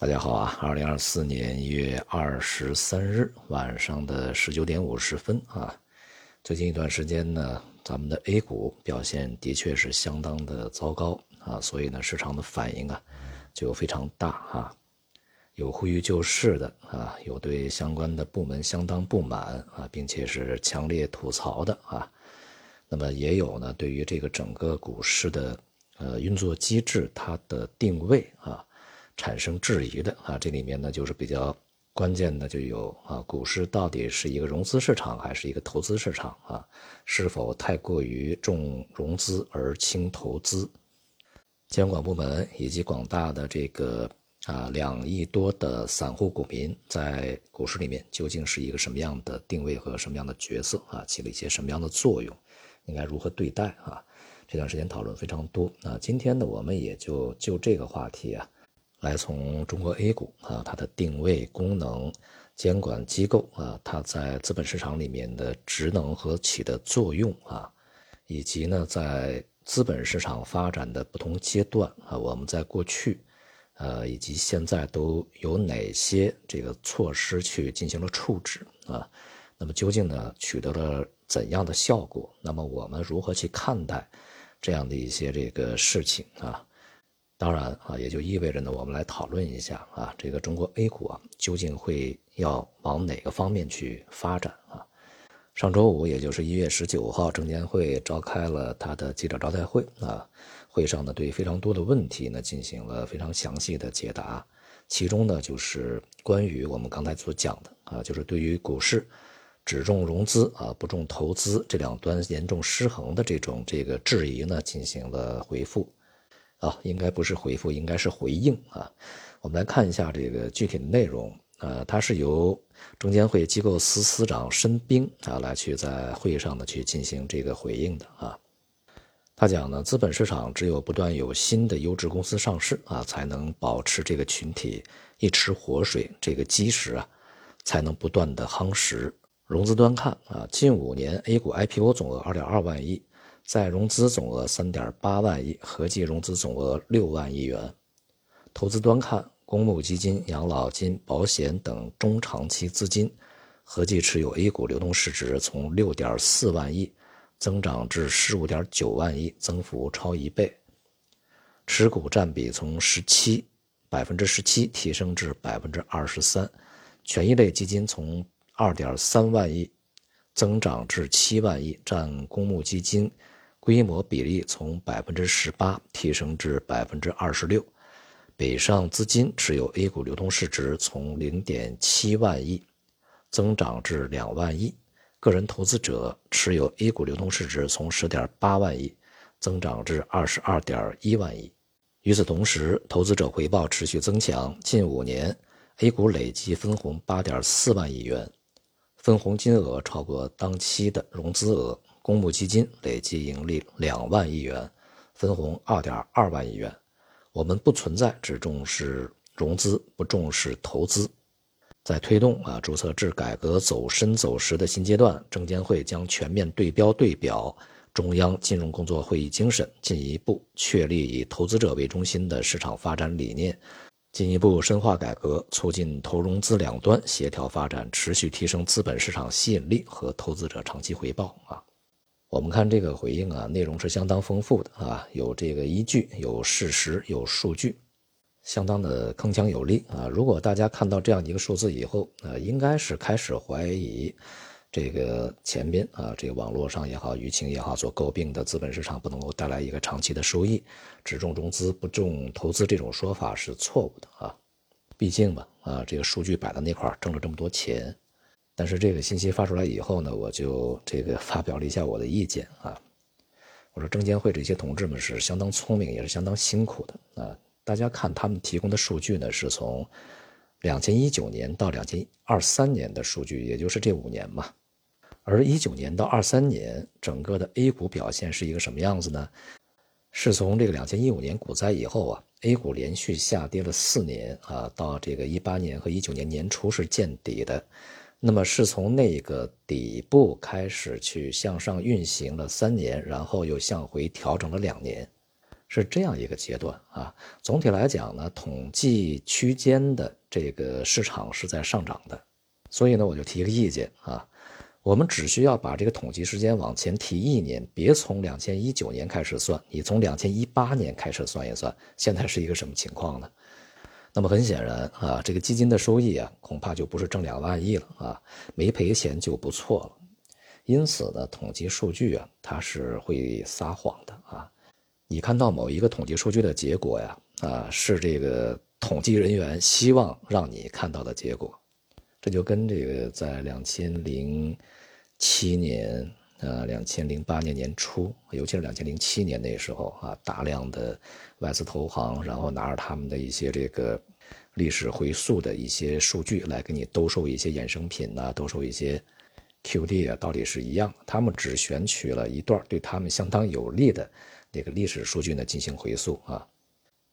大家好啊，二零二四年一月二十三日晚上的十九点五十分啊，最近一段时间呢，咱们的 A 股表现的确是相当的糟糕啊，所以呢，市场的反应啊就非常大啊，有呼吁救市的啊，有对相关的部门相当不满啊，并且是强烈吐槽的啊，那么也有呢，对于这个整个股市的呃运作机制它的定位啊。产生质疑的啊，这里面呢就是比较关键的，就有啊，股市到底是一个融资市场还是一个投资市场啊？是否太过于重融资而轻投资？监管部门以及广大的这个啊两亿多的散户股民在股市里面究竟是一个什么样的定位和什么样的角色啊？起了一些什么样的作用？应该如何对待啊？这段时间讨论非常多啊，今天呢，我们也就就这个话题啊。来从中国 A 股啊，它的定位、功能、监管机构啊，它在资本市场里面的职能和起的作用啊，以及呢，在资本市场发展的不同阶段啊，我们在过去，呃，以及现在都有哪些这个措施去进行了处置啊？那么究竟呢，取得了怎样的效果？那么我们如何去看待这样的一些这个事情啊？当然啊，也就意味着呢，我们来讨论一下啊，这个中国 A 股啊，究竟会要往哪个方面去发展啊？上周五，也就是一月十九号，证监会召开了他的记者招待会啊，会上呢，对非常多的问题呢进行了非常详细的解答，其中呢，就是关于我们刚才所讲的啊，就是对于股市只重融资啊，不重投资这两端严重失衡的这种这个质疑呢，进行了回复。啊，应该不是回复，应该是回应啊。我们来看一下这个具体的内容。呃，它是由证监会机构司司长申兵啊来去在会议上呢去进行这个回应的啊。他讲呢，资本市场只有不断有新的优质公司上市啊，才能保持这个群体一池活水，这个基石啊才能不断的夯实。融资端看啊，近五年 A 股 IPO 总额二点二万亿。再融资总额三点八万亿，合计融资总额六万亿元。投资端看，公募基金、养老金、保险等中长期资金合计持有 A 股流动市值从六点四万亿增长至十五点九万亿，增幅超一倍。持股占比从十七百分之十七提升至百分之二十三，权益类基金从二点三万亿增长至七万亿，占公募基金。规模比例从百分之十八提升至百分之二十六，北上资金持有 A 股流通市值从零点七万亿增长至两万亿，个人投资者持有 A 股流通市值从十点八万亿增长至二十二点一万亿。与此同时，投资者回报持续增强，近五年 A 股累计分红八点四万亿元，分红金额超过当期的融资额。公募基金累计盈利两万亿元，分红二点二万亿元。我们不存在只重视融资不重视投资，在推动啊注册制改革走深走实的新阶段，证监会将全面对标对表中央金融工作会议精神，进一步确立以投资者为中心的市场发展理念，进一步深化改革，促进投融资两端协调发展，持续提升资本市场吸引力和投资者长期回报啊。我们看这个回应啊，内容是相当丰富的啊，有这个依据，有事实，有数据，相当的铿锵有力啊。如果大家看到这样一个数字以后啊，应该是开始怀疑这个前边啊，这个网络上也好，舆情也好所诟病的资本市场不能够带来一个长期的收益，只重融资不重投资这种说法是错误的啊。毕竟嘛啊，这个数据摆在那块挣了这么多钱。但是这个信息发出来以后呢，我就这个发表了一下我的意见啊。我说证监会这些同志们是相当聪明，也是相当辛苦的啊。大家看他们提供的数据呢，是从两千一九年到两千二三年的数据，也就是这五年嘛。而一九年到二三年整个的 A 股表现是一个什么样子呢？是从这个两千一五年股灾以后啊，A 股连续下跌了四年啊，到这个一八年和一九年年初是见底的。那么是从那个底部开始去向上运行了三年，然后又向回调整了两年，是这样一个阶段啊。总体来讲呢，统计区间的这个市场是在上涨的，所以呢，我就提个意见啊，我们只需要把这个统计时间往前提一年，别从两千一九年开始算，你从两千一八年开始算一算，现在是一个什么情况呢？那么很显然啊，这个基金的收益啊，恐怕就不是挣两万亿了啊，没赔钱就不错了。因此呢，统计数据啊，它是会撒谎的啊。你看到某一个统计数据的结果呀，啊，是这个统计人员希望让你看到的结果。这就跟这个在两千零七年。呃，两千零八年年初，尤其是两千零七年那时候啊，大量的外资投行，然后拿着他们的一些这个历史回溯的一些数据来给你兜售一些衍生品呐，兜售一些 QD 啊，道理是一样。他们只选取了一段对他们相当有利的那个历史数据呢进行回溯啊，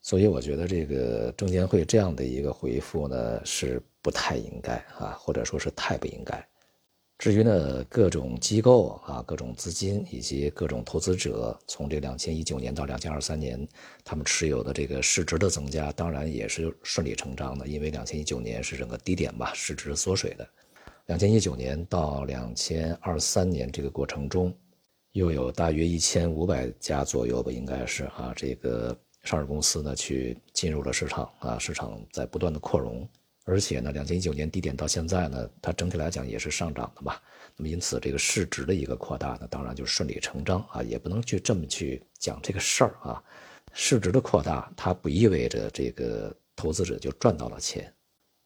所以我觉得这个证监会这样的一个回复呢是不太应该啊，或者说是太不应该。至于呢，各种机构啊，各种资金以及各种投资者，从这两千一九年到两千二三年，他们持有的这个市值的增加，当然也是顺理成章的，因为两千一九年是整个低点吧，市值缩水的。两千一九年到两千二三年这个过程中，又有大约一千五百家左右吧，应该是啊，这个上市公司呢去进入了市场啊，市场在不断的扩容。而且呢，两千一九年低点到现在呢，它整体来讲也是上涨的吧。那么因此，这个市值的一个扩大呢，当然就顺理成章啊，也不能去这么去讲这个事儿啊。市值的扩大，它不意味着这个投资者就赚到了钱。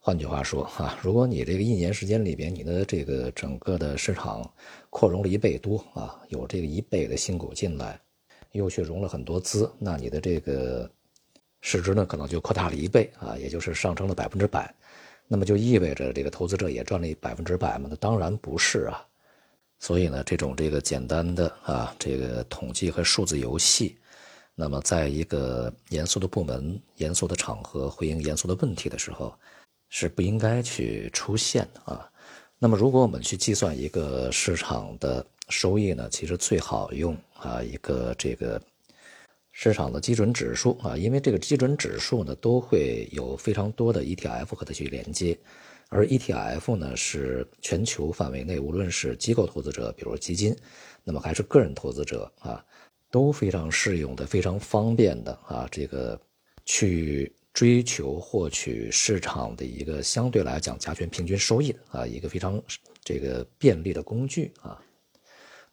换句话说啊，如果你这个一年时间里边，你的这个整个的市场扩容了一倍多啊，有这个一倍的新股进来，又去融了很多资，那你的这个市值呢，可能就扩大了一倍啊，也就是上升了百分之百。那么就意味着这个投资者也赚了百分之百吗？那当然不是啊。所以呢，这种这个简单的啊，这个统计和数字游戏，那么在一个严肃的部门、严肃的场合回应严肃的问题的时候，是不应该去出现的啊。那么如果我们去计算一个市场的收益呢，其实最好用啊一个这个。市场的基准指数啊，因为这个基准指数呢，都会有非常多的 ETF 和它去连接，而 ETF 呢是全球范围内，无论是机构投资者，比如基金，那么还是个人投资者啊，都非常适用的、非常方便的啊，这个去追求获取市场的一个相对来讲加权平均收益的啊，一个非常这个便利的工具啊。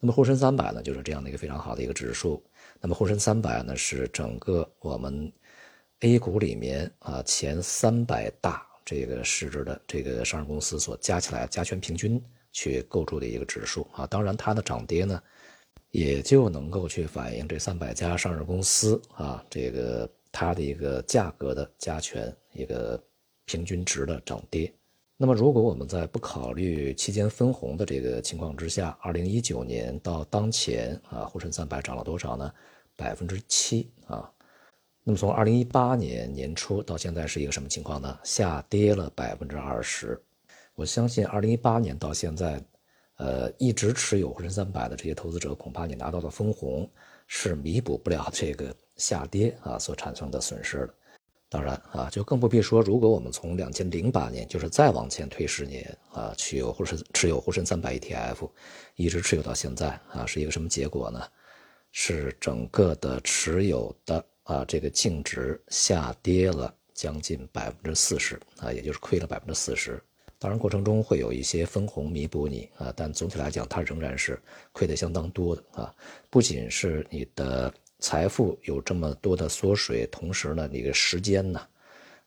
那么沪深三百呢，就是这样的一个非常好的一个指数。那么沪深三百呢，是整个我们 A 股里面啊前三百大这个市值的这个上市公司所加起来加权平均去构筑的一个指数啊。当然它的涨跌呢，也就能够去反映这三百家上市公司啊这个它的一个价格的加权一个平均值的涨跌。那么，如果我们在不考虑期间分红的这个情况之下，二零一九年到当前啊，沪深三百涨了多少呢？百分之七啊。那么从二零一八年年初到现在是一个什么情况呢？下跌了百分之二十。我相信二零一八年到现在，呃，一直持有沪深三百的这些投资者，恐怕你拿到的分红是弥补不了这个下跌啊所产生的损失的。当然啊，就更不必说，如果我们从两千零八年，就是再往前推十年啊，持有沪深持有沪深三百 ETF，一直持有到现在啊，是一个什么结果呢？是整个的持有的啊这个净值下跌了将近百分之四十啊，也就是亏了百分之四十。当然过程中会有一些分红弥补你啊，但总体来讲，它仍然是亏的相当多的啊，不仅是你的。财富有这么多的缩水，同时呢，这个时间呢，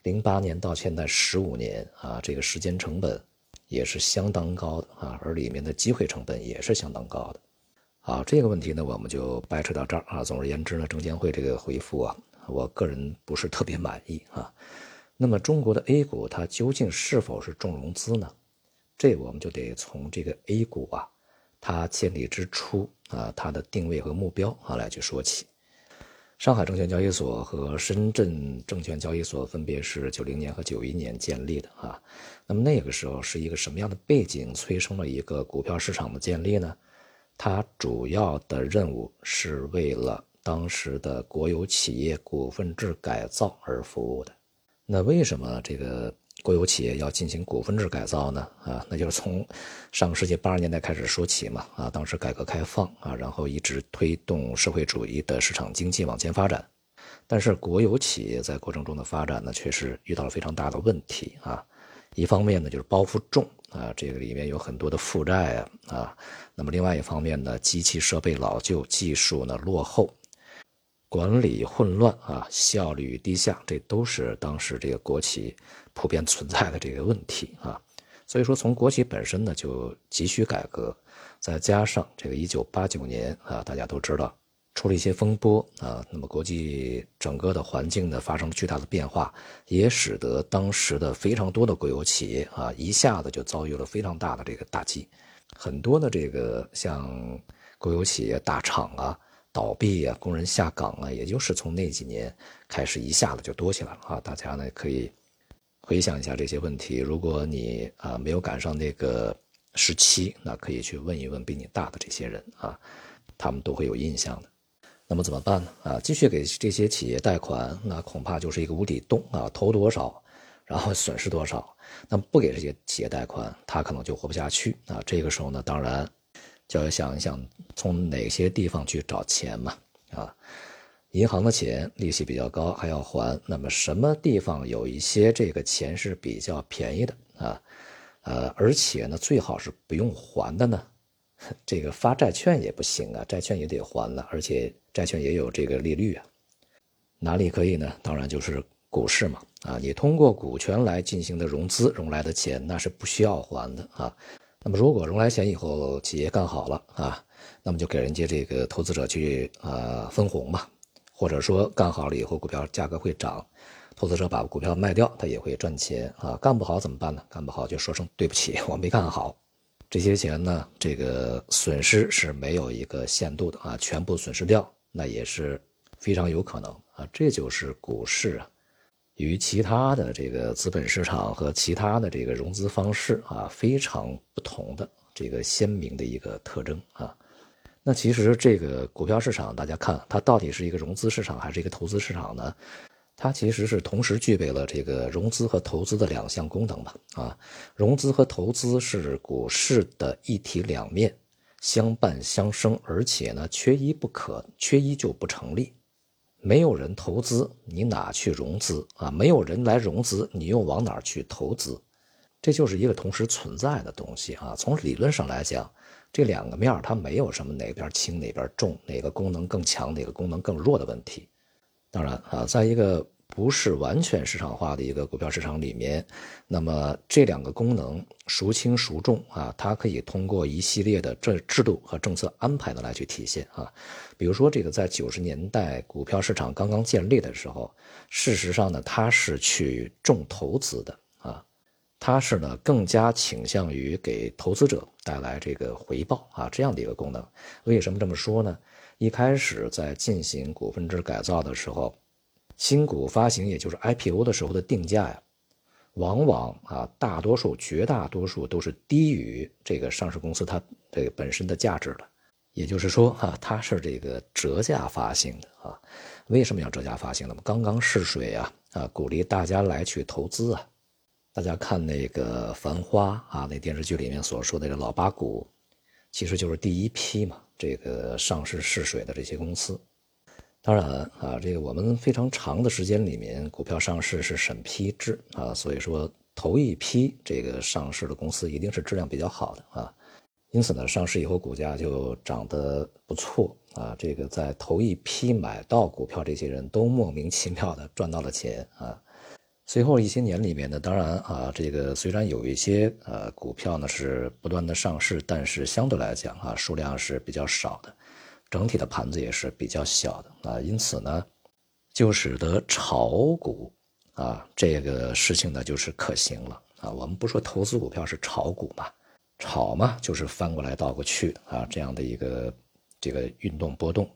零八年到现在十五年啊，这个时间成本也是相当高的啊，而里面的机会成本也是相当高的。好，这个问题呢，我们就掰扯到这儿啊。总而言之呢，证监会这个回复啊，我个人不是特别满意啊。那么中国的 A 股它究竟是否是重融资呢？这我们就得从这个 A 股啊，它建立之初啊，它的定位和目标啊来去说起。上海证券交易所和深圳证券交易所分别是九零年和九一年建立的啊。那么那个时候是一个什么样的背景催生了一个股票市场的建立呢？它主要的任务是为了当时的国有企业股份制改造而服务的。那为什么这个国有企业要进行股份制改造呢？啊，那就是从上个世纪八十年代开始说起嘛。啊，当时改革开放啊，然后一直推动社会主义的市场经济往前发展。但是国有企业在过程中的发展呢，确实遇到了非常大的问题啊。一方面呢，就是包袱重啊，这个里面有很多的负债啊啊。那么另外一方面呢，机器设备老旧，技术呢落后，管理混乱啊，效率低下，这都是当时这个国企普遍存在的这个问题啊。所以说，从国企本身呢就急需改革，再加上这个一九八九年啊，大家都知道。出了一些风波啊，那么国际整个的环境呢发生了巨大的变化，也使得当时的非常多的国有企业啊一下子就遭遇了非常大的这个打击，很多的这个像国有企业大厂啊倒闭啊，工人下岗啊，也就是从那几年开始一下子就多起来了啊。大家呢可以回想一下这些问题，如果你啊没有赶上那个时期，那可以去问一问比你大的这些人啊，他们都会有印象的。那么怎么办呢？啊，继续给这些企业贷款，那恐怕就是一个无底洞啊！投多少，然后损失多少。那不给这些企业贷款，他可能就活不下去啊！这个时候呢，当然就要想一想从哪些地方去找钱嘛啊！银行的钱利息比较高，还要还。那么什么地方有一些这个钱是比较便宜的啊？呃，而且呢，最好是不用还的呢？这个发债券也不行啊，债券也得还呢，而且。债券也有这个利率啊，哪里可以呢？当然就是股市嘛啊！你通过股权来进行的融资融来的钱，那是不需要还的啊。那么如果融来钱以后企业干好了啊，那么就给人家这个投资者去呃分红嘛，或者说干好了以后股票价格会涨，投资者把股票卖掉，他也会赚钱啊。干不好怎么办呢？干不好就说声对不起，我没干好。这些钱呢，这个损失是没有一个限度的啊，全部损失掉。那也是非常有可能啊，这就是股市啊，与其他的这个资本市场和其他的这个融资方式啊非常不同的这个鲜明的一个特征啊。那其实这个股票市场，大家看它到底是一个融资市场还是一个投资市场呢？它其实是同时具备了这个融资和投资的两项功能吧？啊，融资和投资是股市的一体两面。相伴相生，而且呢，缺一不可，缺一就不成立。没有人投资，你哪去融资啊？没有人来融资，你又往哪去投资？这就是一个同时存在的东西啊。从理论上来讲，这两个面它没有什么哪边轻哪边重，哪个功能更强，哪个功能更弱的问题。当然啊，在一个。不是完全市场化的一个股票市场里面，那么这两个功能孰轻孰重啊？它可以通过一系列的这制度和政策安排呢来去体现啊。比如说这个在九十年代股票市场刚刚建立的时候，事实上呢它是去重投资的，它是呢更加倾向于给投资者带来这个回报啊这样的一个功能。为什么这么说呢？一开始在进行股份制改造的时候。新股发行，也就是 IPO 的时候的定价呀，往往啊，大多数、绝大多数都是低于这个上市公司它这个本身的价值的。也就是说，哈，它是这个折价发行的啊。为什么要折价发行呢？刚刚试水啊，啊，鼓励大家来去投资啊。大家看那个《繁花》啊，那电视剧里面所说的这老八股，其实就是第一批嘛，这个上市试水的这些公司。当然啊，这个我们非常长的时间里面，股票上市是审批制啊，所以说头一批这个上市的公司一定是质量比较好的啊，因此呢，上市以后股价就涨得不错啊。这个在头一批买到股票这些人都莫名其妙的赚到了钱啊。随后一些年里面呢，当然啊，这个虽然有一些呃股票呢是不断的上市，但是相对来讲啊，数量是比较少的。整体的盘子也是比较小的啊，因此呢，就使得炒股啊这个事情呢就是可行了啊。我们不说投资股票是炒股嘛，炒嘛就是翻过来倒过去啊这样的一个这个运动波动。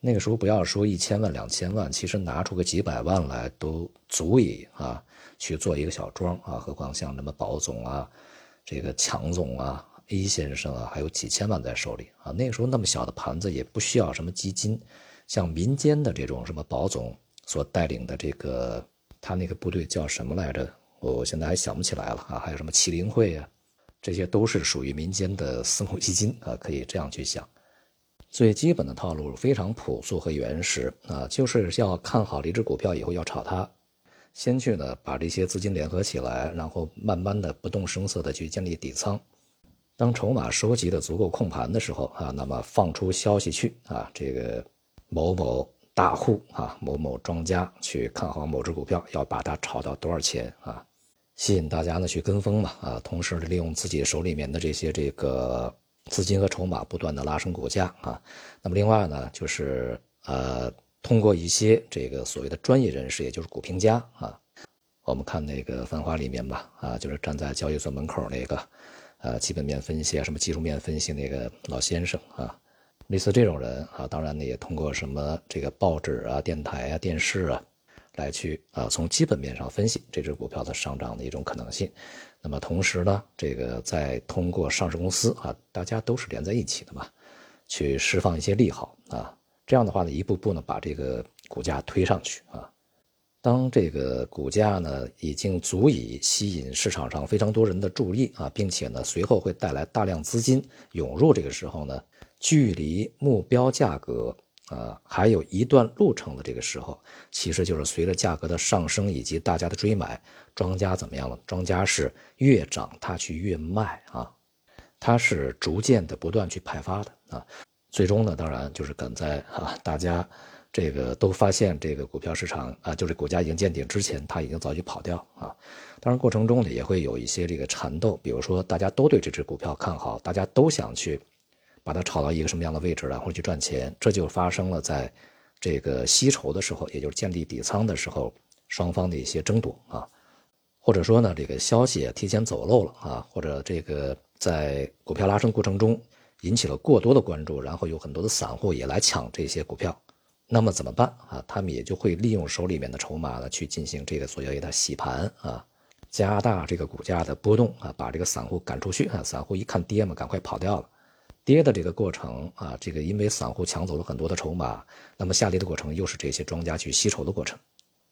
那个时候不要说一千万两千万，其实拿出个几百万来都足以啊去做一个小庄啊，何况像什么宝总啊，这个强总啊。A 先生啊，还有几千万在手里啊。那个时候那么小的盘子，也不需要什么基金像民间的这种什么宝总所带领的这个，他那个部队叫什么来着？我现在还想不起来了啊。还有什么麒麟会啊，这些都是属于民间的私募基金啊，可以这样去想。最基本的套路非常朴素和原始啊，就是要看好了一只股票以后要炒它，先去呢把这些资金联合起来，然后慢慢的不动声色的去建立底仓。当筹码收集的足够控盘的时候啊，那么放出消息去啊，这个某某大户啊，某某庄家去看好某只股票，要把它炒到多少钱啊，吸引大家呢去跟风嘛啊，同时利用自己手里面的这些这个资金和筹码，不断的拉升股价啊。那么另外呢，就是呃，通过一些这个所谓的专业人士，也就是股评家啊，我们看那个《繁花》里面吧啊，就是站在交易所门口那个。呃，基本面分析啊，什么技术面分析那个老先生啊，类似这种人啊，当然呢也通过什么这个报纸啊、电台啊、电视啊，来去啊从基本面上分析这只股票的上涨的一种可能性。那么同时呢，这个再通过上市公司啊，大家都是连在一起的嘛，去释放一些利好啊，这样的话呢，一步步呢把这个股价推上去啊。当这个股价呢已经足以吸引市场上非常多人的注意啊，并且呢随后会带来大量资金涌入，这个时候呢，距离目标价格啊还有一段路程的这个时候，其实就是随着价格的上升以及大家的追买，庄家怎么样了？庄家是越涨他去越卖啊，他是逐渐的不断去派发的啊，最终呢，当然就是赶在啊大家。这个都发现，这个股票市场啊，就是股价已经见顶之前，它已经早已跑掉啊。当然过程中呢，也会有一些这个缠斗，比如说大家都对这只股票看好，大家都想去把它炒到一个什么样的位置，然后去赚钱，这就发生了在这个吸筹的时候，也就是建立底仓的时候，双方的一些争夺啊，或者说呢，这个消息提前走漏了啊，或者这个在股票拉升过程中引起了过多的关注，然后有很多的散户也来抢这些股票。那么怎么办啊？他们也就会利用手里面的筹码呢，去进行这个所谓的洗盘啊，加大这个股价的波动啊，把这个散户赶出去啊。散户一看跌嘛，赶快跑掉了。跌的这个过程啊，这个因为散户抢走了很多的筹码，那么下跌的过程又是这些庄家去吸筹的过程。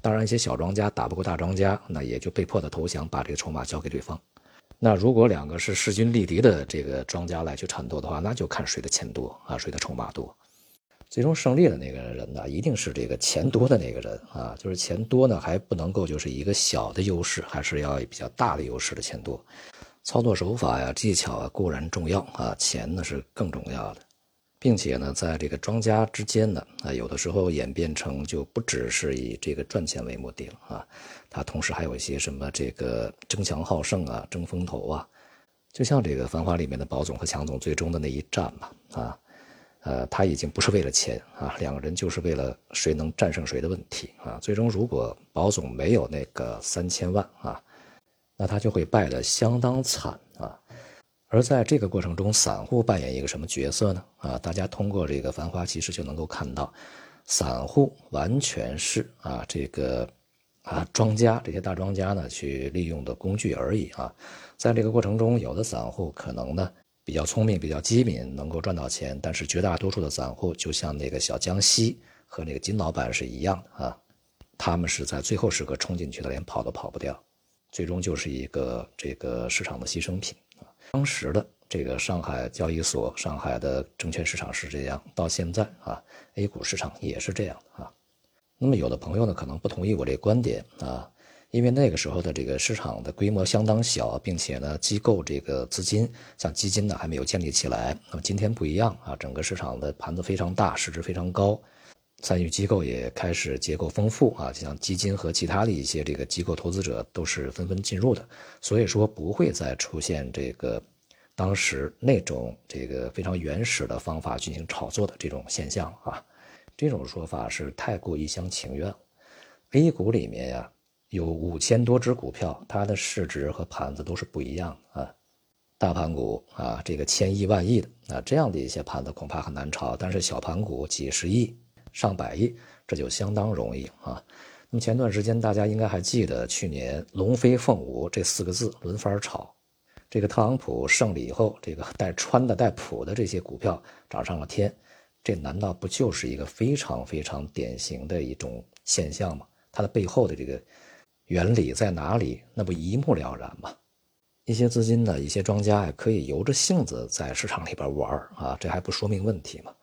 当然，一些小庄家打不过大庄家，那也就被迫的投降，把这个筹码交给对方。那如果两个是势均力敌的这个庄家来去缠斗的话，那就看谁的钱多啊，谁的筹码多。最终胜利的那个人呢，一定是这个钱多的那个人啊，就是钱多呢，还不能够就是一个小的优势，还是要比较大的优势的钱多。操作手法呀、技巧啊固然重要啊，钱呢是更重要的，并且呢，在这个庄家之间呢，啊，有的时候演变成就不只是以这个赚钱为目的了啊，他同时还有一些什么这个争强好胜啊、争风头啊，就像这个《繁花》里面的宝总和强总最终的那一战吧，啊。呃，他已经不是为了钱啊，两个人就是为了谁能战胜谁的问题啊。最终，如果保总没有那个三千万啊，那他就会败得相当惨啊。而在这个过程中，散户扮演一个什么角色呢？啊，大家通过这个繁花其实就能够看到，散户完全是啊这个啊庄家这些大庄家呢去利用的工具而已啊。在这个过程中，有的散户可能呢。比较聪明，比较机敏，能够赚到钱。但是绝大多数的散户，就像那个小江西和那个金老板是一样的啊，他们是在最后时刻冲进去的，连跑都跑不掉，最终就是一个这个市场的牺牲品啊。当时的这个上海交易所、上海的证券市场是这样，到现在啊，A 股市场也是这样啊。那么有的朋友呢，可能不同意我这观点啊。因为那个时候的这个市场的规模相当小，并且呢，机构这个资金像基金呢还没有建立起来。那么今天不一样啊，整个市场的盘子非常大，市值非常高，参与机构也开始结构丰富啊，像基金和其他的一些这个机构投资者都是纷纷进入的，所以说不会再出现这个当时那种这个非常原始的方法进行炒作的这种现象啊。这种说法是太过一厢情愿。A 股里面呀。有五千多只股票，它的市值和盘子都是不一样啊。大盘股啊，这个千亿万亿的啊，这样的一些盘子恐怕很难炒。但是小盘股几十亿、上百亿，这就相当容易啊。那么前段时间大家应该还记得，去年龙飞凤舞这四个字轮番炒，这个特朗普胜利以后，这个带川的、带普的这些股票涨上了天。这难道不就是一个非常非常典型的一种现象吗？它的背后的这个原理在哪里？那不一目了然吗？一些资金呢，一些庄家呀，可以由着性子在市场里边玩啊，这还不说明问题吗？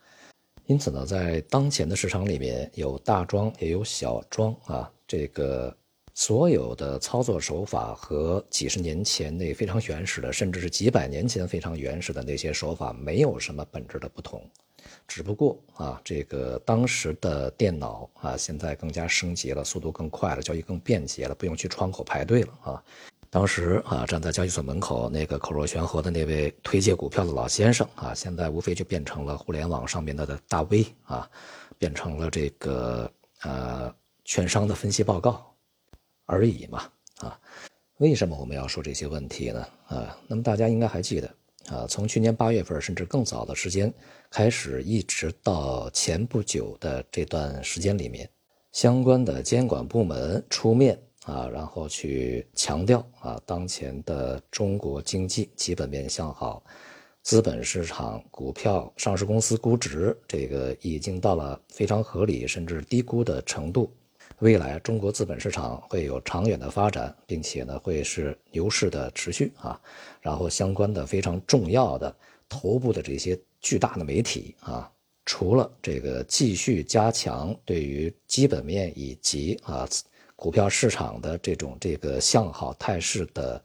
因此呢，在当前的市场里面，有大庄也有小庄啊，这个所有的操作手法和几十年前那非常原始的，甚至是几百年前非常原始的那些手法没有什么本质的不同，只不过啊，这个当时的电脑啊，现在更加升级了，速度更快了，交易更便捷了，不用去窗口排队了啊。当时啊，站在交易所门口那个口若悬河的那位推介股票的老先生啊，现在无非就变成了互联网上面的大 V 啊，变成了这个呃券商的分析报告而已嘛啊。为什么我们要说这些问题呢？啊，那么大家应该还记得啊，从去年八月份甚至更早的时间开始，一直到前不久的这段时间里面，相关的监管部门出面。啊，然后去强调啊，当前的中国经济基本面向好，资本市场股票上市公司估值这个已经到了非常合理甚至低估的程度，未来中国资本市场会有长远的发展，并且呢会是牛市的持续啊，然后相关的非常重要的头部的这些巨大的媒体啊，除了这个继续加强对于基本面以及啊。股票市场的这种这个向好态势的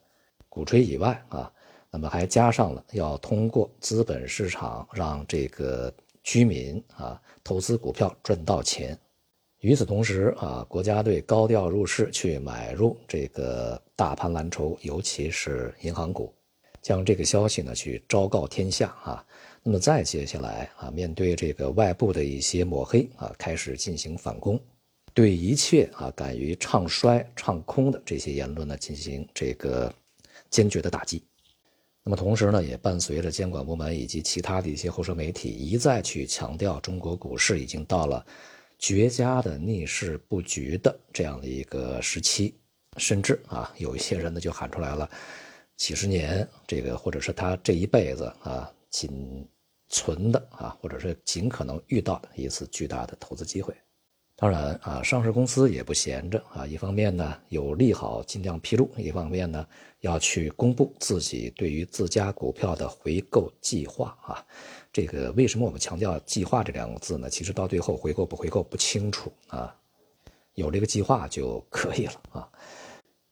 鼓吹以外啊，那么还加上了要通过资本市场让这个居民啊投资股票赚到钱。与此同时啊，国家队高调入市去买入这个大盘蓝筹，尤其是银行股，将这个消息呢去昭告天下啊。那么再接下来啊，面对这个外部的一些抹黑啊，开始进行反攻。对一切啊敢于唱衰、唱空的这些言论呢，进行这个坚决的打击。那么同时呢，也伴随着监管部门以及其他的一些后社媒体一再去强调，中国股市已经到了绝佳的逆势布局的这样的一个时期。甚至啊，有一些人呢就喊出来了，几十年这个，或者是他这一辈子啊仅存的啊，或者是尽可能遇到的一次巨大的投资机会。当然啊，上市公司也不闲着啊。一方面呢，有利好尽量披露；一方面呢，要去公布自己对于自家股票的回购计划啊。这个为什么我们强调“计划”这两个字呢？其实到最后回购不回购不清楚啊，有这个计划就可以了啊。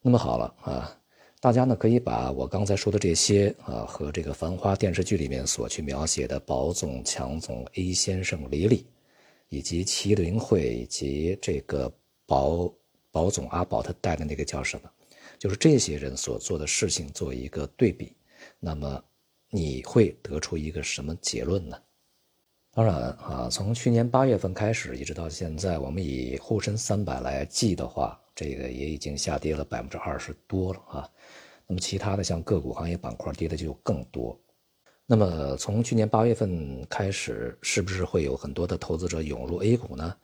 那么好了啊，大家呢可以把我刚才说的这些啊和这个《繁花》电视剧里面所去描写的宝总、强总、A 先生、李李。以及麒麟会以及这个保保总阿宝他带的那个叫什么？就是这些人所做的事情做一个对比，那么你会得出一个什么结论呢？当然啊，从去年八月份开始一直到现在，我们以沪深三百来计的话，这个也已经下跌了百分之二十多了啊。那么其他的像个股行业板块跌的就更多。那么从去年八月份开始，是不是会有很多的投资者涌入 A 股呢？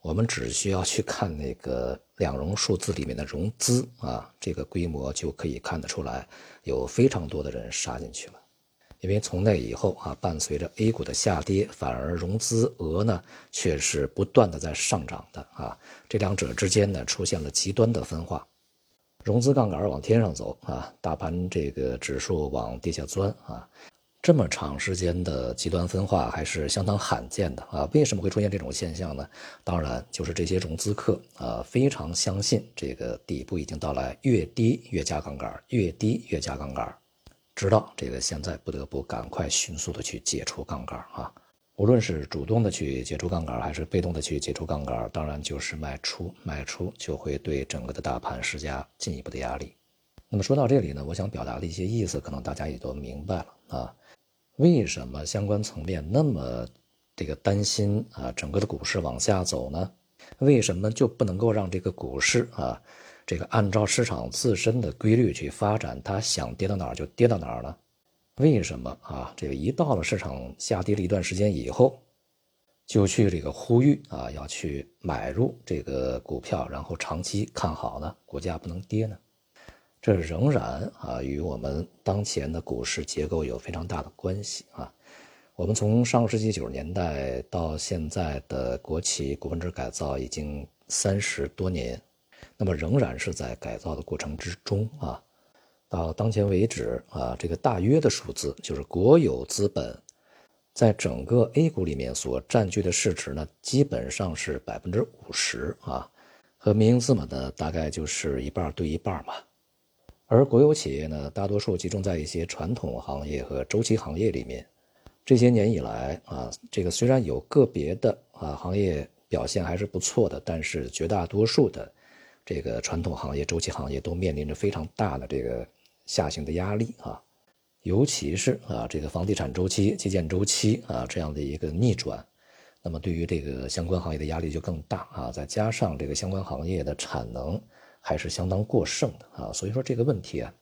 我们只需要去看那个两融数字里面的融资啊，这个规模就可以看得出来，有非常多的人杀进去了。因为从那以后啊，伴随着 A 股的下跌，反而融资额呢却是不断的在上涨的啊，这两者之间呢出现了极端的分化，融资杠杆往天上走啊，大盘这个指数往地下钻啊。这么长时间的极端分化还是相当罕见的啊！为什么会出现这种现象呢？当然就是这些融资客啊，非常相信这个底部已经到来，越低越加杠杆，越低越加杠杆，直到这个现在不得不赶快迅速的去解除杠杆啊！无论是主动的去解除杠杆，还是被动的去解除杠杆，当然就是卖出，卖出就会对整个的大盘施加进一步的压力。那么说到这里呢，我想表达的一些意思，可能大家也都明白了啊。为什么相关层面那么这个担心啊？整个的股市往下走呢？为什么就不能够让这个股市啊，这个按照市场自身的规律去发展？它想跌到哪儿就跌到哪儿呢？为什么啊？这个一到了市场下跌了一段时间以后，就去这个呼吁啊，要去买入这个股票，然后长期看好呢？股价不能跌呢？这仍然啊，与我们当前的股市结构有非常大的关系啊。我们从上世纪九十年代到现在的国企股份制改造已经三十多年，那么仍然是在改造的过程之中啊。到当前为止啊，这个大约的数字就是国有资本在整个 A 股里面所占据的市值呢，基本上是百分之五十啊，和民营资本呢大概就是一半对一半嘛。而国有企业呢，大多数集中在一些传统行业和周期行业里面。这些年以来啊，这个虽然有个别的啊行业表现还是不错的，但是绝大多数的这个传统行业、周期行业都面临着非常大的这个。下行的压力啊，尤其是啊这个房地产周期、基建周期啊这样的一个逆转，那么对于这个相关行业的压力就更大啊。再加上这个相关行业的产能还是相当过剩的啊，所以说这个问题啊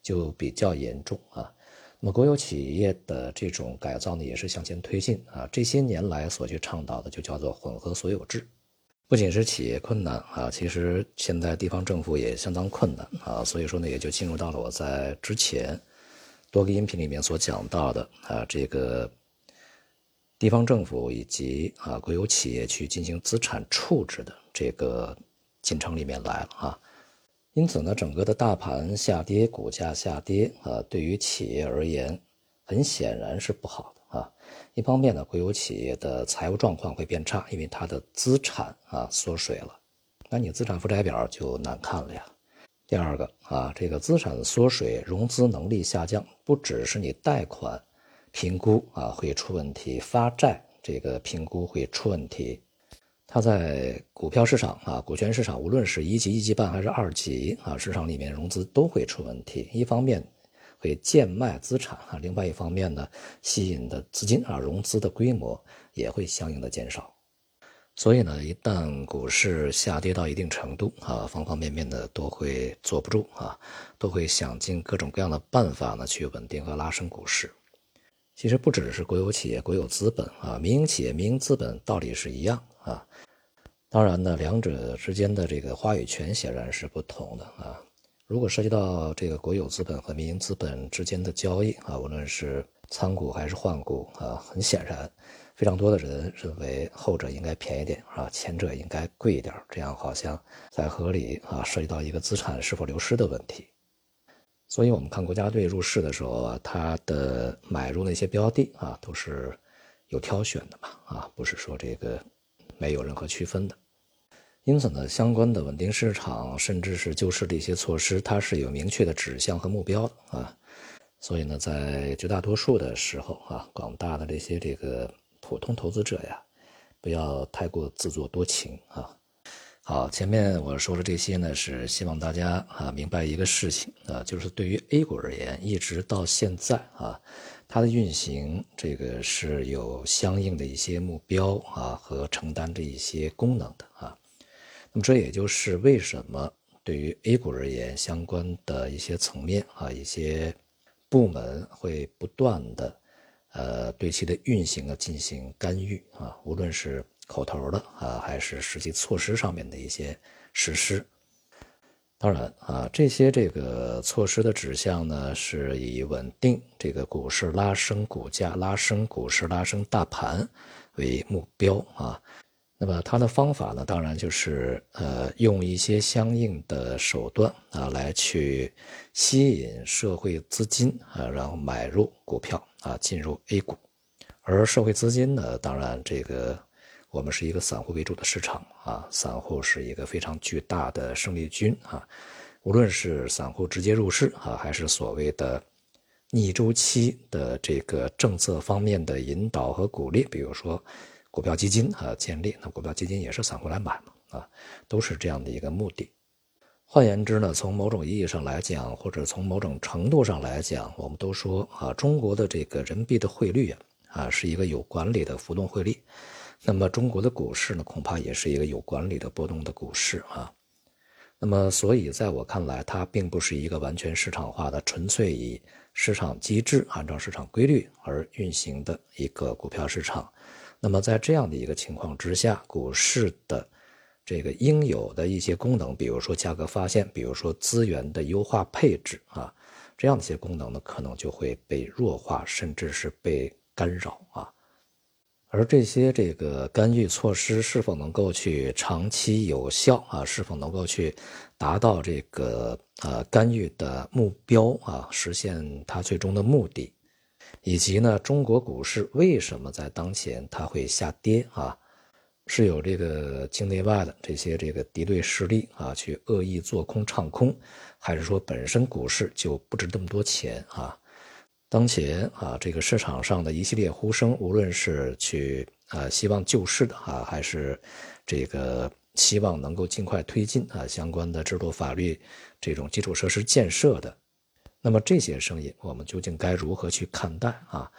就比较严重啊。那么国有企业的这种改造呢也是向前推进啊，这些年来所去倡导的就叫做混合所有制。不仅是企业困难啊，其实现在地方政府也相当困难啊，所以说呢，也就进入到了我在之前多个音频里面所讲到的啊，这个地方政府以及啊国有企业去进行资产处置的这个进程里面来了啊。因此呢，整个的大盘下跌，股价下跌啊，对于企业而言，很显然是不好的啊。一方面呢，国有企业的财务状况会变差，因为它的资产啊缩水了，那你资产负债表就难看了呀。第二个啊，这个资产缩水，融资能力下降，不只是你贷款评估啊会出问题，发债这个评估会出问题，它在股票市场啊，股权市场，无论是一级、一级半还是二级啊市场里面融资都会出问题。一方面。会贱卖资产啊，另外一方面呢，吸引的资金啊，融资的规模也会相应的减少。所以呢，一旦股市下跌到一定程度啊，方方面面的都会坐不住啊，都会想尽各种各样的办法呢，去稳定和拉升股市。其实不只是国有企业、国有资本啊，民营企业、民营资本道理是一样啊。当然呢，两者之间的这个话语权显然是不同的啊。如果涉及到这个国有资本和民营资本之间的交易啊，无论是参股还是换股啊，很显然，非常多的人认为后者应该便宜点啊，前者应该贵一点，这样好像才合理啊。涉及到一个资产是否流失的问题，所以我们看国家队入市的时候啊，它的买入那些标的啊，都是有挑选的嘛啊，不是说这个没有任何区分的。因此呢，相关的稳定市场，甚至是救市的一些措施，它是有明确的指向和目标的啊。所以呢，在绝大多数的时候啊，广大的这些这个普通投资者呀，不要太过自作多情啊。好，前面我说的这些呢，是希望大家啊明白一个事情啊，就是对于 A 股而言，一直到现在啊，它的运行这个是有相应的一些目标啊和承担着一些功能的啊。那么这也就是为什么对于 A 股而言，相关的一些层面啊，一些部门会不断的，呃，对其的运行啊进行干预啊，无论是口头的啊，还是实际措施上面的一些实施。当然啊，这些这个措施的指向呢，是以稳定这个股市拉升股价、拉升股市、拉升大盘为目标啊。那么它的方法呢，当然就是呃，用一些相应的手段啊，来去吸引社会资金啊，然后买入股票啊，进入 A 股。而社会资金呢，当然这个我们是一个散户为主的市场啊，散户是一个非常巨大的胜利军啊。无论是散户直接入市啊，还是所谓的逆周期的这个政策方面的引导和鼓励，比如说。股票基金啊建立，那股票基金也是散户来买嘛啊，都是这样的一个目的。换言之呢，从某种意义上来讲，或者从某种程度上来讲，我们都说啊，中国的这个人民币的汇率啊啊是一个有管理的浮动汇率。那么中国的股市呢，恐怕也是一个有管理的波动的股市啊。那么所以在我看来，它并不是一个完全市场化的、纯粹以市场机制按照市场规律而运行的一个股票市场。那么在这样的一个情况之下，股市的这个应有的一些功能，比如说价格发现，比如说资源的优化配置啊，这样的一些功能呢，可能就会被弱化，甚至是被干扰啊。而这些这个干预措施是否能够去长期有效啊？是否能够去达到这个呃干预的目标啊？实现它最终的目的，以及呢，中国股市为什么在当前它会下跌啊？是有这个境内外的这些这个敌对势力啊去恶意做空唱空，还是说本身股市就不值那么多钱啊？当前啊，这个市场上的一系列呼声，无论是去啊希望救市的啊，还是这个希望能够尽快推进啊相关的制度法律这种基础设施建设的，那么这些声音，我们究竟该如何去看待啊？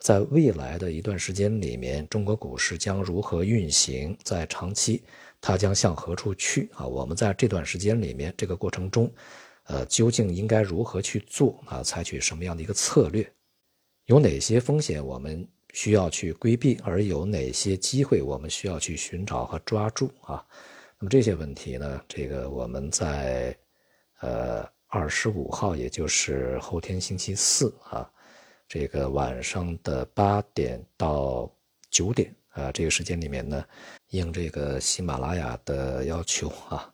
在未来的一段时间里面，中国股市将如何运行？在长期，它将向何处去啊？我们在这段时间里面，这个过程中。呃，究竟应该如何去做啊？采取什么样的一个策略？有哪些风险我们需要去规避？而有哪些机会我们需要去寻找和抓住啊？那么这些问题呢？这个我们在呃二十五号，也就是后天星期四啊，这个晚上的八点到九点啊，这个时间里面呢，应这个喜马拉雅的要求啊。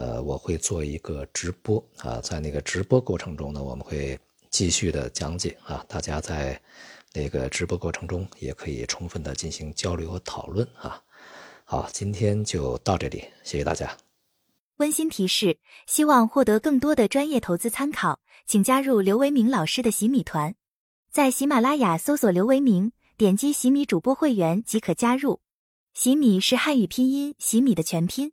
呃，我会做一个直播啊，在那个直播过程中呢，我们会继续的讲解啊，大家在那个直播过程中也可以充分的进行交流和讨论啊。好，今天就到这里，谢谢大家。温馨提示：希望获得更多的专业投资参考，请加入刘维明老师的洗米团，在喜马拉雅搜索刘维明，点击洗米主播会员即可加入。洗米是汉语拼音洗米的全拼。